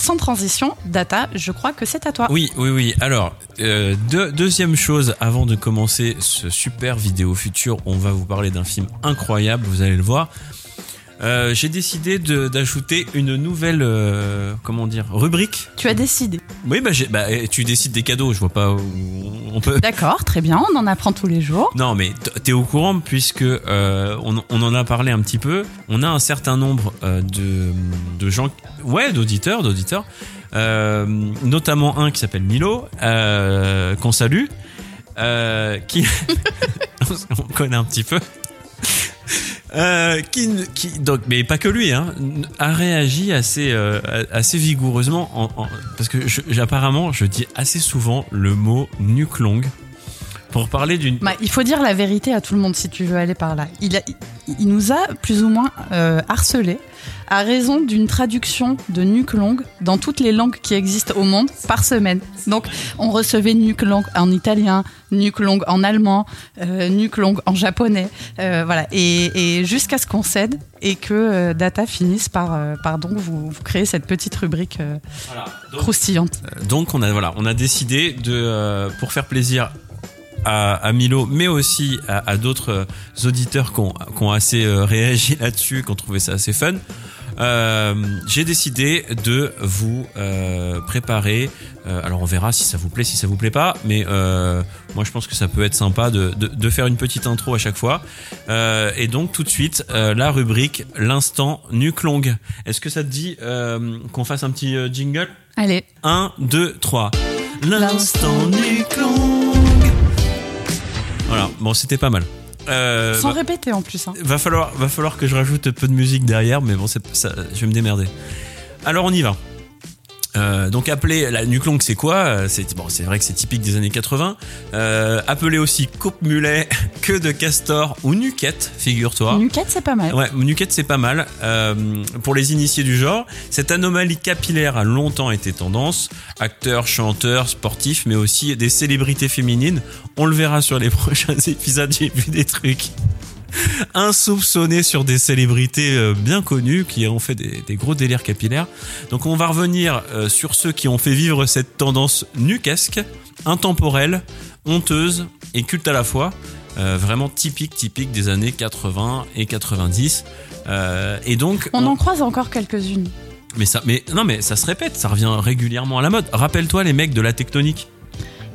sans transition, Data, je crois que c'est à toi. Oui, oui, oui. Alors, euh, deux- deuxième chose, avant de commencer ce super vidéo futur, on va vous parler d'un film incroyable, vous allez le voir. Euh, J'ai décidé d'ajouter une nouvelle, euh, comment dire, rubrique. Tu as décidé. Oui, bah, bah, tu décides des cadeaux, je vois pas où on peut... D'accord, très bien, on en apprend tous les jours. Non, mais t'es au courant puisque euh, on, on en a parlé un petit peu. On a un certain nombre de, de gens, ouais, d'auditeurs, d'auditeurs, notamment un qui s'appelle Milo, qu'on salue, qui on connaît un petit peu. Euh, qui, qui donc mais pas que lui hein, a réagi assez euh, assez vigoureusement en, en- parce que je- je dis assez souvent le mot nuque longue pour parler d'une Bah, il faut dire la vérité à tout le monde si tu veux aller par là. Il, a- il nous a plus ou moins euh, harcelé à raison d'une traduction de nuque longue dans toutes les langues qui existent au monde par semaine. Donc on recevait nuque longue en italien, nuque longue en allemand, euh, nuque longue en japonais, euh, voilà. Et, et jusqu'à ce qu'on cède et que euh, Data finisse par, euh, par donc vous, vous créer cette petite rubrique Voilà. Donc, croustillante. donc on a voilà, on a décidé de pour faire plaisir à, à Milo, mais aussi à, à d'autres auditeurs qui ont, qui ont assez euh, réagi là-dessus, qui ont trouvé ça assez fun. euh, J'ai décidé de vous euh, préparer. euh, alors on verra si ça vous plaît, si ça vous plaît pas, mais euh, moi je pense que ça peut être sympa de, de, de faire une petite intro à chaque fois. Euh, et donc tout de suite euh, la rubrique l'instant nuque longue. Est-ce que ça te dit euh, qu'on fasse un petit jingle? Allez, 1, 2, 3. L'instant nuque longue. Voilà, bon, c'était pas mal. Euh, sans répéter en plus. hein. va falloir, va falloir que je rajoute peu de musique derrière, mais bon, ça, je vais me démerder. Alors, on y va. Euh, donc appeler la longue c'est quoi? Euh, C'est bon, c'est vrai que c'est typique des années 80. Euh, appeler aussi coupe mulet, queue de castor ou nuquette, figure-toi. Nuquette, c'est pas mal. Ouais, nuquette c'est pas mal. Euh, pour les initiés du genre, cette anomalie capillaire a longtemps été tendance. Acteurs, chanteurs, sportifs, mais aussi des célébrités féminines. On le verra sur les prochains épisodes. J'ai vu des trucs insoupçonnés sur des célébrités euh, bien connues qui ont fait des, des gros délires capillaires. Donc on va revenir euh, sur ceux qui ont fait vivre cette tendance nuquesque, intemporelle, honteuse et culte à la fois. Euh, vraiment typique, typique des années 80 et 90. Euh, et donc, On on- en croise encore quelques-unes. mais ça, mais non, mais ça se répète, ça revient régulièrement à la mode. Rappelle-toi les mecs de la tectonique.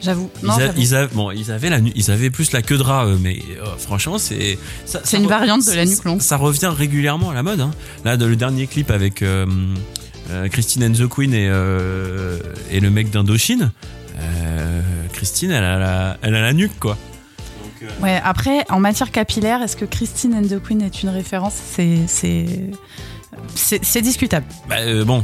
J'avoue. Ils, ils avaient, bon, ils avaient la, nu- ils avaient plus la queue de rat, eux, mais euh, franchement, c'est, C'est une variante de la nuque longue. Ça revient régulièrement à la mode. Hein. Là, de- le dernier clip avec euh, euh, Christine and the Queen et, euh, et le mec d'Indochine, euh, Christine, elle a la, elle a la nuque, quoi. Donc, Ouais, après, en matière capillaire, est-ce que Christine and the Queen est une référence? C'est. C'est. Discutable. bah, euh, bon,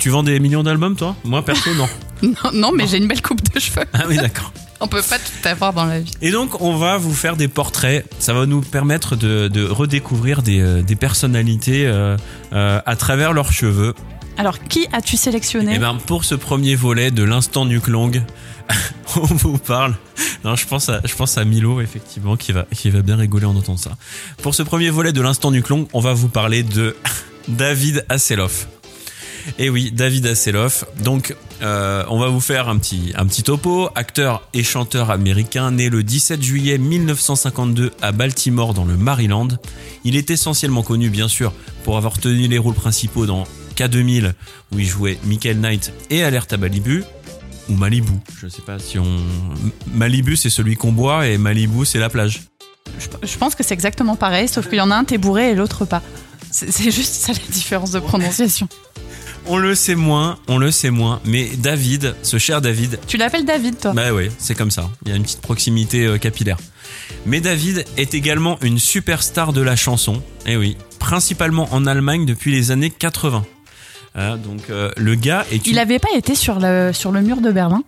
tu vends des millions d'albums, toi? Moi, perso, non. Non, non, mais j'ai une belle coupe de cheveux. ah oui, d'accord. On peut pas tout avoir dans la vie. Et donc, on va vous faire des portraits. Ça va nous permettre de, de redécouvrir des, euh, des personnalités euh, euh, à travers leurs cheveux. Alors, qui as-tu sélectionné? Et ben, pour ce premier volet de l'instant nuque longue, on vous parle. Non, je pense à, je pense à Milo, effectivement, qui va, qui va bien rigoler en entendant ça. Pour ce premier volet de l'instant nuque longue, on va vous parler de David Hasselhoff. Et oui, David Hasselhoff. Donc, euh, on va vous faire un petit, un petit topo. Acteur et chanteur américain, né le 17 juillet 1952 à Baltimore dans le Maryland. Il est essentiellement connu, bien sûr, pour avoir tenu les rôles principaux dans K2000, où il jouait Michael Knight et Alerte à ou Malibu. Je sais pas si on. Malibu, c'est celui qu'on boit, et Malibu, c'est la plage. je, pense que c'est exactement pareil, sauf qu'il y en a un, t'es bourré et l'autre pas. C'est juste ça la différence de prononciation. On le sait moins, on le sait moins, mais David, ce cher David, Tu l'appelles David, toi Bah oui, c'est comme ça. Il y a une petite proximité euh, capillaire. Mais David est également une superstar de la chanson. Eh oui, principalement en Allemagne depuis les années 80. Hein, donc euh, le gars est. Il avait pas été sur le, sur le mur de Berlin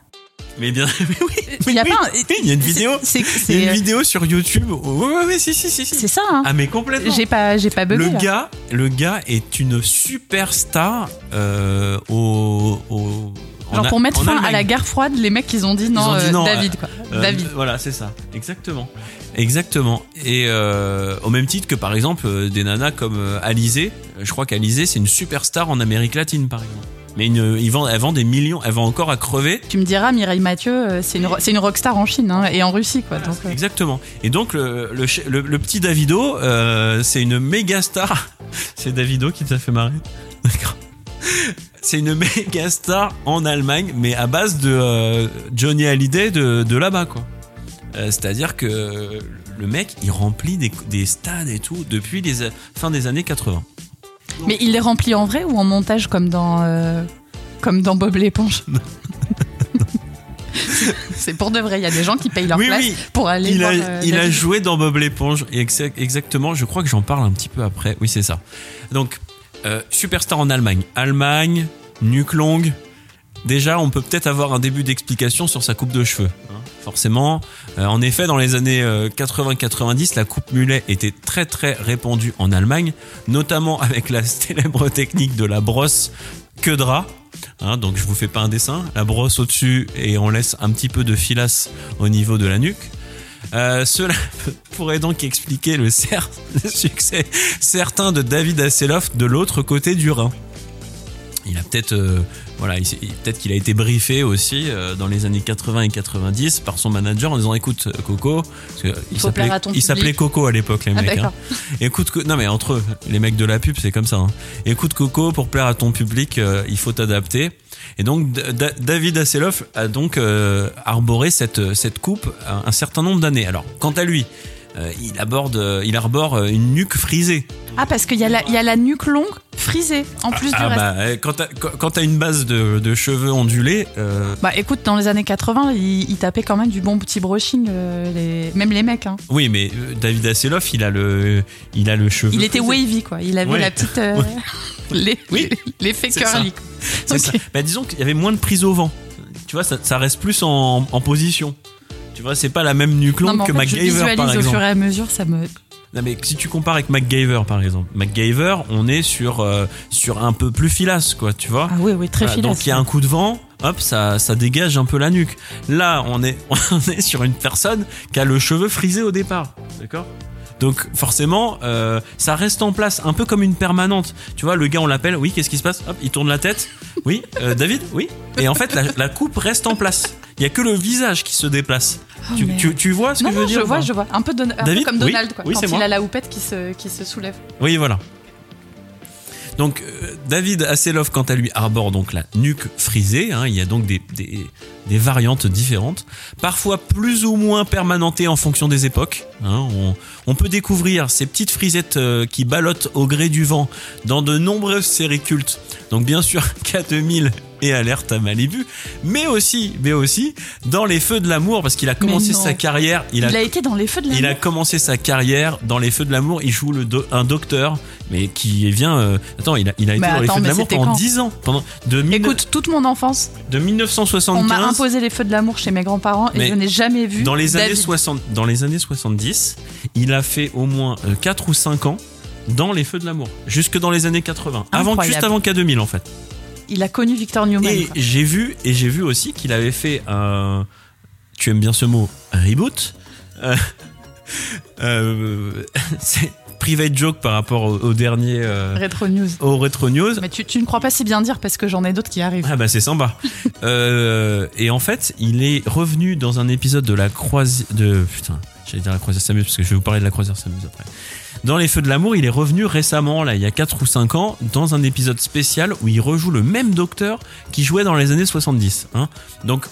Mais bien, mais oui, Il y a oui, pas un- oui, il y a une vidéo. C'est Il y a c'est- une vidéo sur YouTube. Oui, oui, oui, si, si, si, si. c'est ça, hein Ah mais complètement. J'ai pas, j'ai pas bugué. Le là. gars, le gars est une superstar euh, au, au- en Genre pour mettre fin à la guerre froide, les mecs ils ont dit non, ont dit euh, non, David quoi. Euh, David. Voilà, c'est ça. Exactement. Exactement. Et euh, au même titre que par exemple euh, des nanas comme euh, Alizé. Je crois qu'Alizé c'est une superstar en Amérique latine par exemple. Mais une, il vend, elle vend des millions, elle vend encore à crever. Tu me diras, Mireille Mathieu, euh, c'est une, une rockstar en Chine hein, et en Russie, quoi. Donc, euh, Exactement. Et donc le, le, ch- le- le petit Davido, euh, c'est une méga star. C'est Davido qui t'a fait marrer. D'accord. C'est une méga star en Allemagne, mais à base de euh, Johnny Hallyday de, de là-bas, quoi. C'est-à-dire que le mec, il remplit des, des stades et tout depuis les a- fin des années 80. Mais il les remplit en vrai ou en montage comme dans, euh, comme dans Bob l'éponge C'est pour de vrai, il y a des gens qui payent leur Oui, place oui. pour aller Il voir. a, euh, il a joué dans Bob l'éponge. et exa- Exactement, je crois que j'en parle un petit peu après. Oui, c'est ça. Donc, euh, superstar en Allemagne. Allemagne, nuque longue. Déjà, on peut peut-être avoir un début d'explication sur sa coupe de cheveux. hein, forcément. Euh, en effet, dans les années euh, 80-90, la coupe mulet était très très répandue en Allemagne, notamment avec la célèbre technique de la brosse que drap. Hein, donc je vous fais pas un dessin, la brosse au-dessus et on laisse un petit peu de filasse au niveau de la nuque. Euh, cela pourrait donc expliquer le, succès certain de David Hasselhoff de l'autre côté du Rhin. Il a peut-être euh, voilà, il s'est- il- peut-être qu'il a été briefé aussi euh, dans les années 80 et 90 par son manager en disant écoute euh, Coco, parce que il s'appelait il s'appelait. Coco à l'époque les Ah, mecs. hein. d'accord. Écoute, Co- non mais entre eux, les mecs de la pub, c'est comme ça. hein. Écoute Coco, pour plaire à ton public, euh, il faut t'adapter. Et donc Da- David Hasselhoff a donc euh, arboré cette cette coupe un, un certain nombre d'années. Alors quant à lui, il aborde, euh, il arbore euh, une nuque frisée. Ah, parce qu'il y, a la- il y a la nuque longue frisée en plus du Ah reste. bah euh, quand t'as une base de, de cheveux ondulés, euh, Bah écoute, dans les années 80, il, il tapait quand même du bon petit brushing, euh, les... même les mecs. Hein. oui mais euh, David Hasselhoff, il a le il a le cheveu. Il était wavy, quoi. Il avait Ouais. la petite. euh, Ouais. les- Oui, L'effet curly. C'est ça. Bah, disons qu'il y avait moins de prise au vent. Tu vois, ça, ça reste plus en, en position. Tu vois, c'est pas la même en que fait, je MacGyver, visualise par au exemple. fur et à mesure, ça me. Non, mais si tu compares avec MacGyver, par exemple, MacGyver, on est sur, euh, sur un peu plus filasse, quoi, tu vois. Ah oui, oui, très Voilà, filasse. donc il y a un coup de vent, hop, ça, ça dégage un peu la nuque. Là, on est, on est sur une personne qui a le cheveu frisé au départ, d'accord? Donc forcément, euh, ça reste en place, un peu comme une permanente. Tu vois, le gars, on l'appelle, oui, qu'est-ce qui se passe? Hop, il tourne la tête. Oui, euh, David, oui. Et en fait, la, la coupe reste en place. Il y a que le visage qui se déplace. Oh, tu, mais- tu, tu vois ce Non, que je non, veux dire je vois, je vois. Un peu, un comme Oui. Donald, quoi, Oui, quand c'est il moi. a la houppette qui se, qui se soulève. Oui, voilà. Donc euh, David Hasselhoff, quant à lui, arbore donc la nuque frisée. hein. il y a donc des, des, des variantes différentes, parfois plus ou moins permanentées en fonction des époques. hein. on, on peut découvrir ces petites frisettes euh, qui ballottent au gré du vent dans de nombreuses séries cultes. Donc bien sûr K2000 et Alerte à Malibu, mais aussi, mais aussi dans les Feux de l'amour, parce qu'il a commencé sa carrière. Il a, été dans les feux de la il a commencé sa carrière dans les Feux de l'amour. Il joue le do- un docteur, mais qui vient. euh, attends, il a, il a été dans les Feux de l'amour pendant quand 10 ans. Pendant de, Écoute, toute mon enfance, de on m'a 1975 imposé les feux de l'amour chez mes grands-parents et je n'ai jamais vu. dans les années David. 60, dans les années 70, il a fait au moins 4 ou 5 ans dans les Feux de l'amour, jusque dans les années 80, avant Incroyable. juste avant K2000 en fait. Il a connu Victor Newman. Et j'ai vu et j'ai vu aussi qu'il avait fait un tu aimes bien ce mot reboot Euh, euh, c'est private joke par rapport au, au dernier euh, Retro News. au retro news Mais tu, tu ne crois pas si bien dire parce que j'en ai d'autres qui arrivent. ah bah c'est sympa euh, et en fait il est revenu dans un épisode de la croisière de putain j'allais dire la croisière s'amuse parce que je vais vous parler de la croisière s'amuse après dans les feux de l'amour il est revenu récemment là il y a 4 ou 5 ans dans un épisode spécial où il rejoue le même docteur qui jouait dans les années 70 hein. donc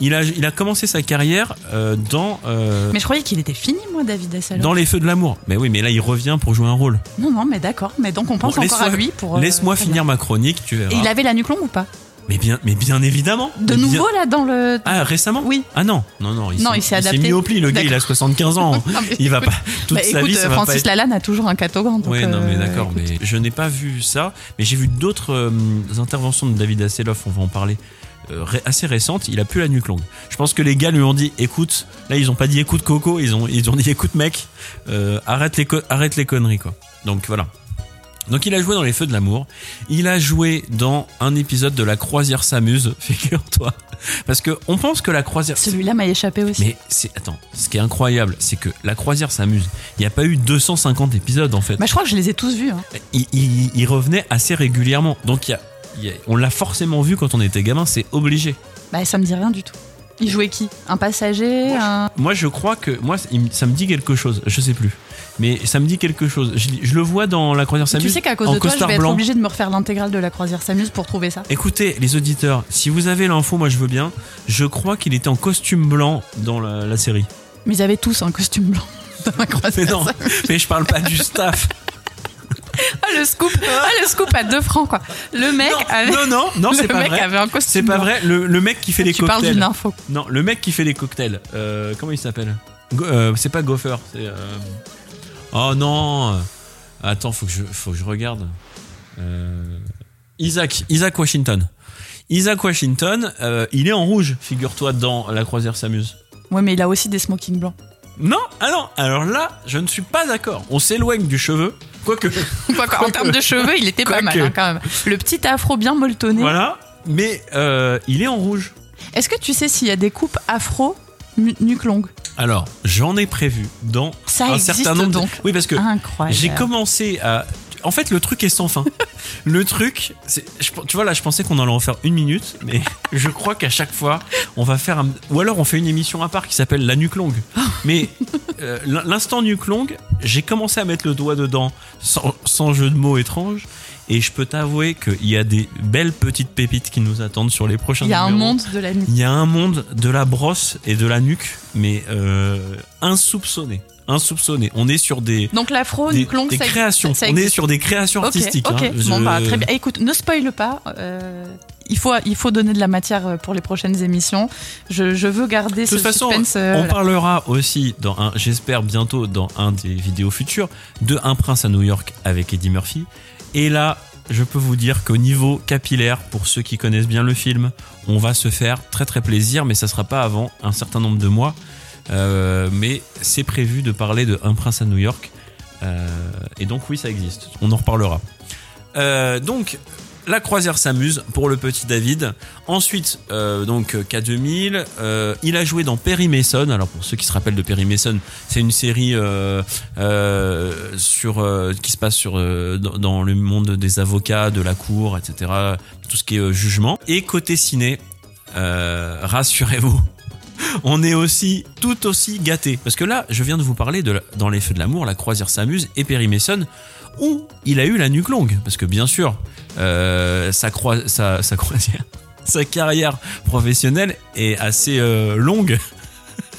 il a, il a commencé sa carrière euh, dans, euh, Mais je croyais qu'il était fini, moi, David Hasselhoff. dans les feux de l'amour. Mais oui, mais là il revient pour jouer un rôle. Non, non, mais d'accord. Mais donc on pense Bon, encore à lui pour. euh, Laisse-moi finir ma chronique, tu verras. Et il avait la nuque longue ou pas? Mais bien, mais bien évidemment. De bien- nouveau là dans le. Ah récemment Oui. Ah non, non, non. Il Non, s'est- il s'est adapté. mis au pli. Le gars, il a D'accord. 75 ans. Non, il va écoute- pas toute Bah, sa écoute, vie. Ça va pas Francis être... Lalanne a toujours un catogan. Oui, non, mais euh, d'accord. écoute. Mais je n'ai pas vu ça. Mais j'ai vu d'autres euh, interventions de David Hasselhoff. On va en parler. euh, ré- assez récentes. Il a plus la nuque longue. Je pense que les gars lui ont dit, écoute. Là, ils ont pas dit écoute Coco. Ils ont, ils ont dit écoute mec. arrête les, arrête les conneries quoi. Donc voilà. Donc il a joué dans Les Feux de l'amour. Il a joué dans un épisode de La Croisière s'amuse, figure-toi. Parce que on pense que La Croisière Celui-là m'a échappé aussi. mais c'est attends, ce qui est incroyable, c'est que La Croisière s'amuse. Il n'y a pas eu 250 épisodes en fait. Bah, je crois que je les ai tous vus. hein. Il, il- il revenait assez régulièrement. Donc il y a il y a- on l'a forcément vu quand on était gamin, c'est obligé. Bah, ça me dit rien du tout. Il jouait qui? Un passager? Un... Moi, je crois que moi, ça me dit quelque chose. Je sais plus, mais ça me dit quelque chose. Je, je le vois dans la croisière Tu s'amuse. sais qu'à cause de toi, je vais être blanc. obligée de me refaire l'intégrale de la croisière s'amuse pour trouver ça. Écoutez, les auditeurs, si vous avez l'info, moi je veux bien. Je crois qu'il était en costume blanc dans la, la série. Mais ils avaient tous un costume blanc dans la croisière Mais non, s'amuse. mais je parle pas du staff. Ah, le scoop Ah, le scoop à 2 francs, quoi. Le mec avait... Non, non, non, le c'est pas mec vrai. avait un costume C'est pas vrai. Le, le mec qui fait les Tu parles cocktails. d'une info. Non, le mec qui fait les cocktails. Euh, comment il s'appelle? Go- euh, C'est pas Gopher. C'est. euh, Oh non. Attends, faut que je, faut que je regarde. Euh, Isaac, Isaac Washington. Isaac Washington, euh, il est en rouge, figure-toi, dans La Croisière s'amuse. Ouais, mais il a aussi des smokings blancs. Non, ah non, alors là, je ne suis pas d'accord. On s'éloigne du cheveu. Quoique, Quoi, quoi, en termes de cheveux, il était pas mal hein, quand même. Le petit afro bien molletonné. voilà. Mais euh, il est en rouge. Est-ce que tu sais s'il y a des coupes afro longue Alors, j'en ai prévu dans Ça un certain nombre. de- donc. Oui, parce que. J'ai commencé à. En fait, le truc est sans fin. le truc, je- tu vois là, je pensais qu'on allait en faire une minute, mais je crois qu'à chaque fois, on va faire un, ou alors on fait une émission à part qui s'appelle la nuque longue. Mais euh, l'in- l'instant nuque longue, j'ai commencé à mettre le doigt dedans sans, sans jeu de mots étrange. Et je peux t'avouer qu'il y a des belles petites pépites qui nous attendent sur les prochains Il y a un monde de la nuque. Il y a un monde de la brosse et de la nuque, mais euh, insoupçonné. Insoupçonné. On est sur des, Donc l'afro des, des ça, créations. ça On est sur des créations artistiques. ok. hein. Bon Je- bah très bien. Écoute, ne spoile pas. euh, il faut, il faut donner de la matière pour les prochaines émissions. Je, je veux garder De toute façon, suspense. euh, on parlera aussi dans un, j'espère bientôt dans un des vidéos futures, de Un prince à New York avec Eddie Murphy. Et là, je peux vous dire qu'au niveau capillaire, pour ceux qui connaissent bien le film, on va se faire très très plaisir, mais ça sera pas avant un certain nombre de mois. Euh, mais c'est prévu de parler de Un prince à New York. Euh, et donc oui, ça existe. On en reparlera. Euh, donc la croisière s'amuse pour le petit David. Ensuite, euh, donc K2000, euh, il a joué dans Perry Mason. Alors pour ceux qui se rappellent de Perry Mason, c'est une série euh, sur qui se passe dans, le monde des avocats, de la cour, etc. Tout ce qui est jugement. Et côté ciné, rassurez-vous. On est aussi tout aussi gâté parce que là, je viens de vous parler dans les feux de l'amour, la croisière s'amuse et Perry Mason où il a eu la nuque longue parce que bien sûr euh, sa, croi- sa, sa croisière sa carrière professionnelle est assez euh, longue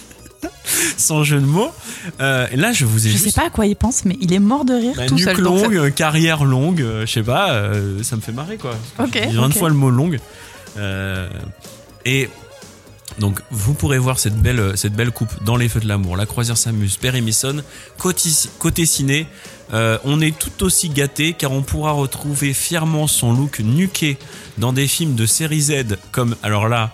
sans jeu de mots Euh, et là je vous ai Je juste sais pas à quoi il pense, mais il est mort de rire bah, tout nuque seul. Donc ça- longue, carrière longue, je sais pas, ça me fait marrer quoi. Ok, j'ai dit 20 ok. fois le mot longue. Et donc vous pourrez voir cette belle, cette belle coupe dans les feux de l'amour. La croisière s'amuse, Perry Mason. Côté, côté ciné, euh, on est tout aussi gâté car on pourra retrouver fièrement son look nuqué dans des films de série Z comme, alors là,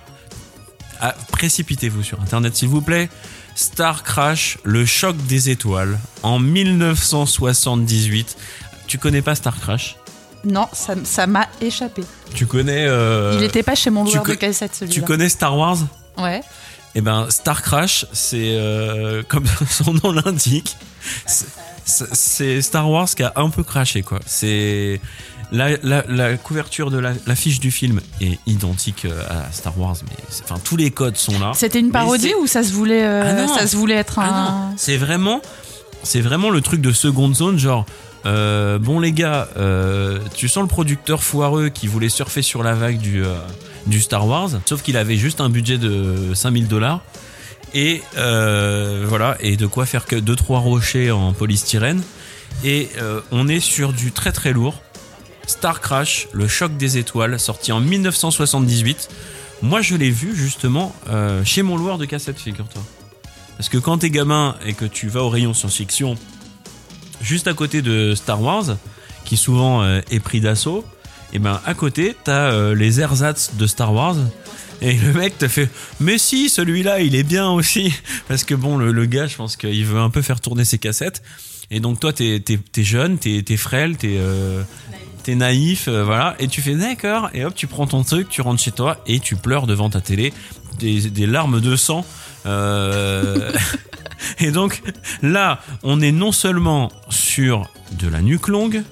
ah, précipitez-vous sur internet s'il vous plaît. Star Crash, le choc des étoiles, en 1978. Tu connais pas Star Crash? Non, ça m'a échappé. Tu connais euh, il était pas chez mon tu loueur de cassette Tu celui-là. connais Star Wars? Ouais. Eh ben Star Crash, c'est euh, comme son nom l'indique, c'est- Star Wars qui a un peu craché quoi. C'est la, la, la couverture de la, l'affiche du film est identique euh, à Star Wars, mais enfin tous les codes sont là. C'était une parodie ou ça se voulait, euh, Ah ça se voulait être Ah un. c'est vraiment, c'est vraiment le truc de seconde zone, genre. euh, bon les gars, euh, tu sens le producteur foireux qui voulait surfer sur la vague du, euh, Star Wars, sauf qu'il avait juste un budget de 5000 dollars et voilà et de quoi faire que deux trois rochers en polystyrène et on est sur du très très lourd. Star Crash, le choc des étoiles, sorti en 1978. Moi, je l'ai vu justement chez mon loueur de cassette, figure-toi. Parce que quand t'es gamin et que tu vas au rayon science-fiction, juste à côté de Star Wars, qui souvent euh, est pris d'assaut, et ben à côté, t'as euh, les ersatz de Star Wars. Et le mec te fait, mais si, celui-là, il est bien aussi. Parce que bon, le, le gars, je pense qu'il veut un peu faire tourner ses cassettes. Et donc toi, t'es es, es jeune, t'es es frêle, t'es euh, naïf, euh, voilà. Et tu fais d'accord, et hop, tu prends ton truc, tu rentres chez toi et tu pleures devant ta télé, des, des larmes de sang. Euh, et donc là, on est non seulement sur de la nuque longue,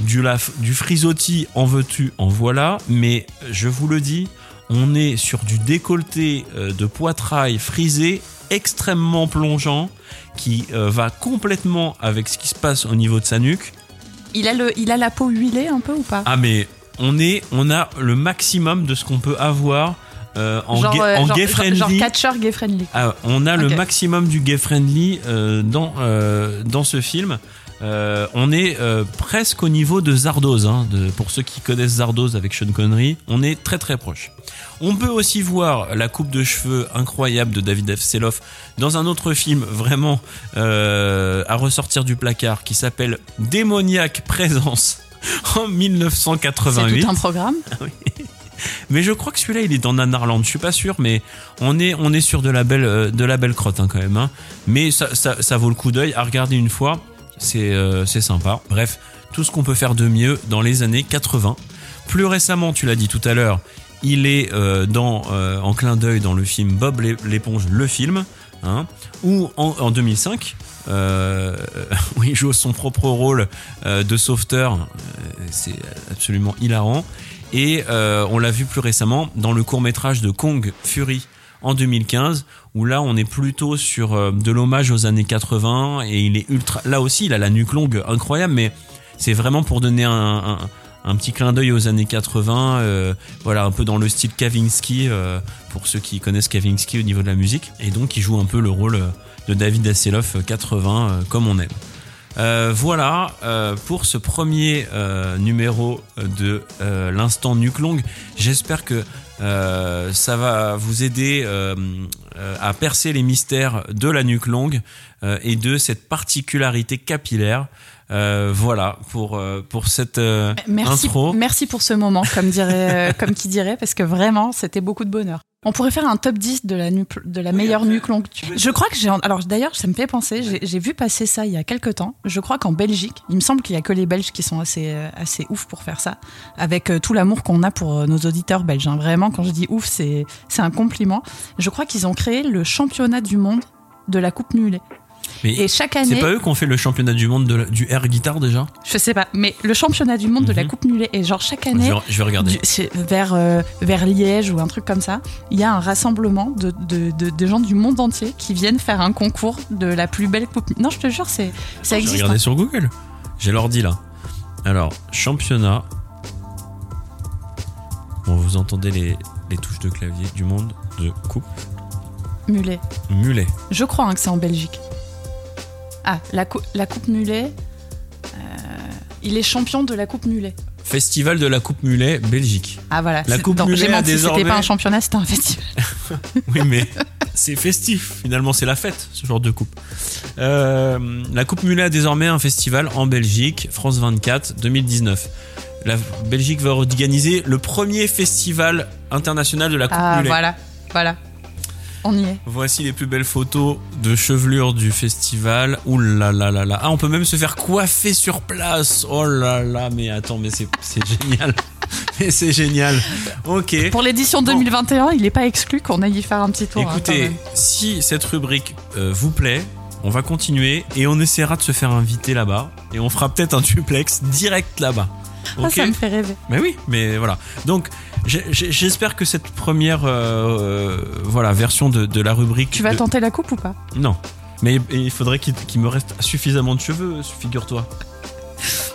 du, la, du frisottis en veux-tu, en voilà, mais je vous le dis, on est sur du décolleté euh, de poitrail frisé extrêmement plongeant qui euh, va complètement avec ce qui se passe au niveau de sa nuque. Il a, le, il a la peau huilée un peu ou pas? Ah mais on est, on a le maximum de ce qu'on peut avoir euh, en, genre, gay, euh, en genre- gay genre- friendly. Genre catcher gay friendly. Ah, on a le maximum du gay friendly euh, dans, euh, dans ce film. On est presque au niveau de Zardoz. Hein, de, pour ceux qui connaissent Zardoz avec Sean Connery, on est très très proche. On peut aussi voir la coupe de cheveux incroyable de David F. Seloff dans un autre film vraiment à ressortir du placard qui s'appelle Démoniaque Présence en C'est 1988. tout un programme. Mais je crois que celui-là, il est dans Nanarland. Je suis pas sûr, mais on est, on est sur de la belle, euh, de la belle crotte hein, quand même. hein. Mais ça, ça, vaut le coup d'œil à regarder une fois. C'est, euh, sympa. Bref, tout ce qu'on peut faire de mieux dans les années 80. Plus récemment, tu l'as dit tout à l'heure, il est euh, dans, euh, en clin d'œil dans le film Bob l'é- l'éponge, le film, hein, ou en, en 2005. Euh, où il joue son propre rôle de sauveteur, c'est absolument hilarant. Et euh, on l'a vu plus récemment dans le court métrage de Kong Fury en 2015, où là on est plutôt sur euh, de l'hommage aux années 80 et il est ultra. Là aussi, il a la nuque longue incroyable, mais c'est vraiment pour donner un, petit clin d'œil aux années 80, euh, voilà un peu dans le style Kavinsky pour ceux qui connaissent Kavinsky au niveau de la musique. Et donc il joue un peu le rôle de David Hasselhoff euh, 80 euh, comme on aime. Euh, voilà euh, pour ce premier euh, numéro de euh, l'instant nuque longue. J'espère que euh, ça va vous aider euh, euh, à percer les mystères de la nuque longue euh, et de cette particularité capillaire. Euh, voilà pour euh, pour cette euh, Merci, intro. merci pour ce moment, comme, dirait, euh, comme qui dirait, parce que vraiment, c'était beaucoup de bonheur. On pourrait faire un top 10 de la, nuque- de la meilleure nuque longue. Je crois que j'ai. Alors d'ailleurs, ça me fait penser, j'ai- vu passer ça il y a quelques temps. Je crois qu'en Belgique, il me semble qu'il y a que les Belges qui sont assez, euh, assez ouf pour faire ça, avec euh, tout l'amour qu'on a pour euh, nos auditeurs belges. hein. Vraiment, quand je dis ouf, c'est c'est un compliment. Je crois qu'ils ont créé le championnat du monde de la coupe mulet. Mais Et chaque c'est année, pas eux qui ont fait le championnat du monde de la- du air guitar déjà je sais pas, mais le championnat du monde de la Mhm. coupe mulet, et genre chaque je année, vais, je vais regarder. du- c'est vers, euh, vers Liège ou un truc comme ça, il y a un rassemblement de, de, de- de gens du monde entier qui viennent faire un concours de la plus belle coupe. Non, je te jure, c'est, ça existe. regarder hein. sur Google. J'ai l'ordi là. Alors, championnat. Bon, vous entendez les, les touches de clavier du monde de coupe Mulet. mulet. Je crois hein, que c'est en Belgique. Ah, la, cou- la coupe mulet. euh, il est champion de la coupe mulet. Festival de la coupe mulet, Belgique. Ah voilà. La coupe non, mulet J'ai c'était pas un championnat, c'était un festival. Oui, mais c'est festif. Finalement, c'est la fête, ce genre de coupe. Euh, la coupe mulet a désormais un festival en Belgique, France 24, 2019. La Belgique va organiser le premier festival international de la coupe Ah mulet. voilà, voilà. On y est. Voici les plus belles photos de chevelure du festival. Ouh là là là là. Ah, on peut même se faire coiffer sur place. Oh là là, mais attends, mais c'est génial. mais c'est génial. Ok. Pour l'édition 2021, il n'est pas exclu qu'on aille y faire un petit tour. hein, Écoutez, si cette rubrique euh, vous plaît, on va continuer et on essaiera de se faire inviter là-bas et on fera peut-être un duplex direct là-bas. Ah, ça me fait rêver. Mais oui, mais voilà. Donc, j'espère que cette première euh, euh, voilà version de, de la rubrique. Tu vas de- tenter la coupe ou pas? Non. Mais il faudrait qu'il qu'il me reste suffisamment de cheveux, figure-toi.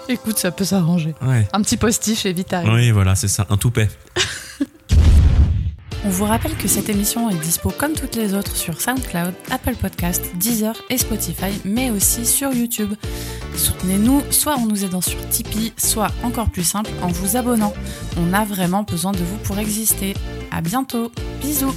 Écoute, ça peut s'arranger. Ouais. Un petit postiche et vite arrive. Oui, voilà, c'est ça, un toupet. On vous rappelle que cette émission est dispo comme toutes les autres sur SoundCloud, Apple Podcast, Deezer et Spotify, mais aussi sur YouTube. Soutenez-nous soit en nous aidant sur Tipeee, soit encore plus simple en vous abonnant. On a vraiment besoin de vous pour exister. À bientôt. Bisous.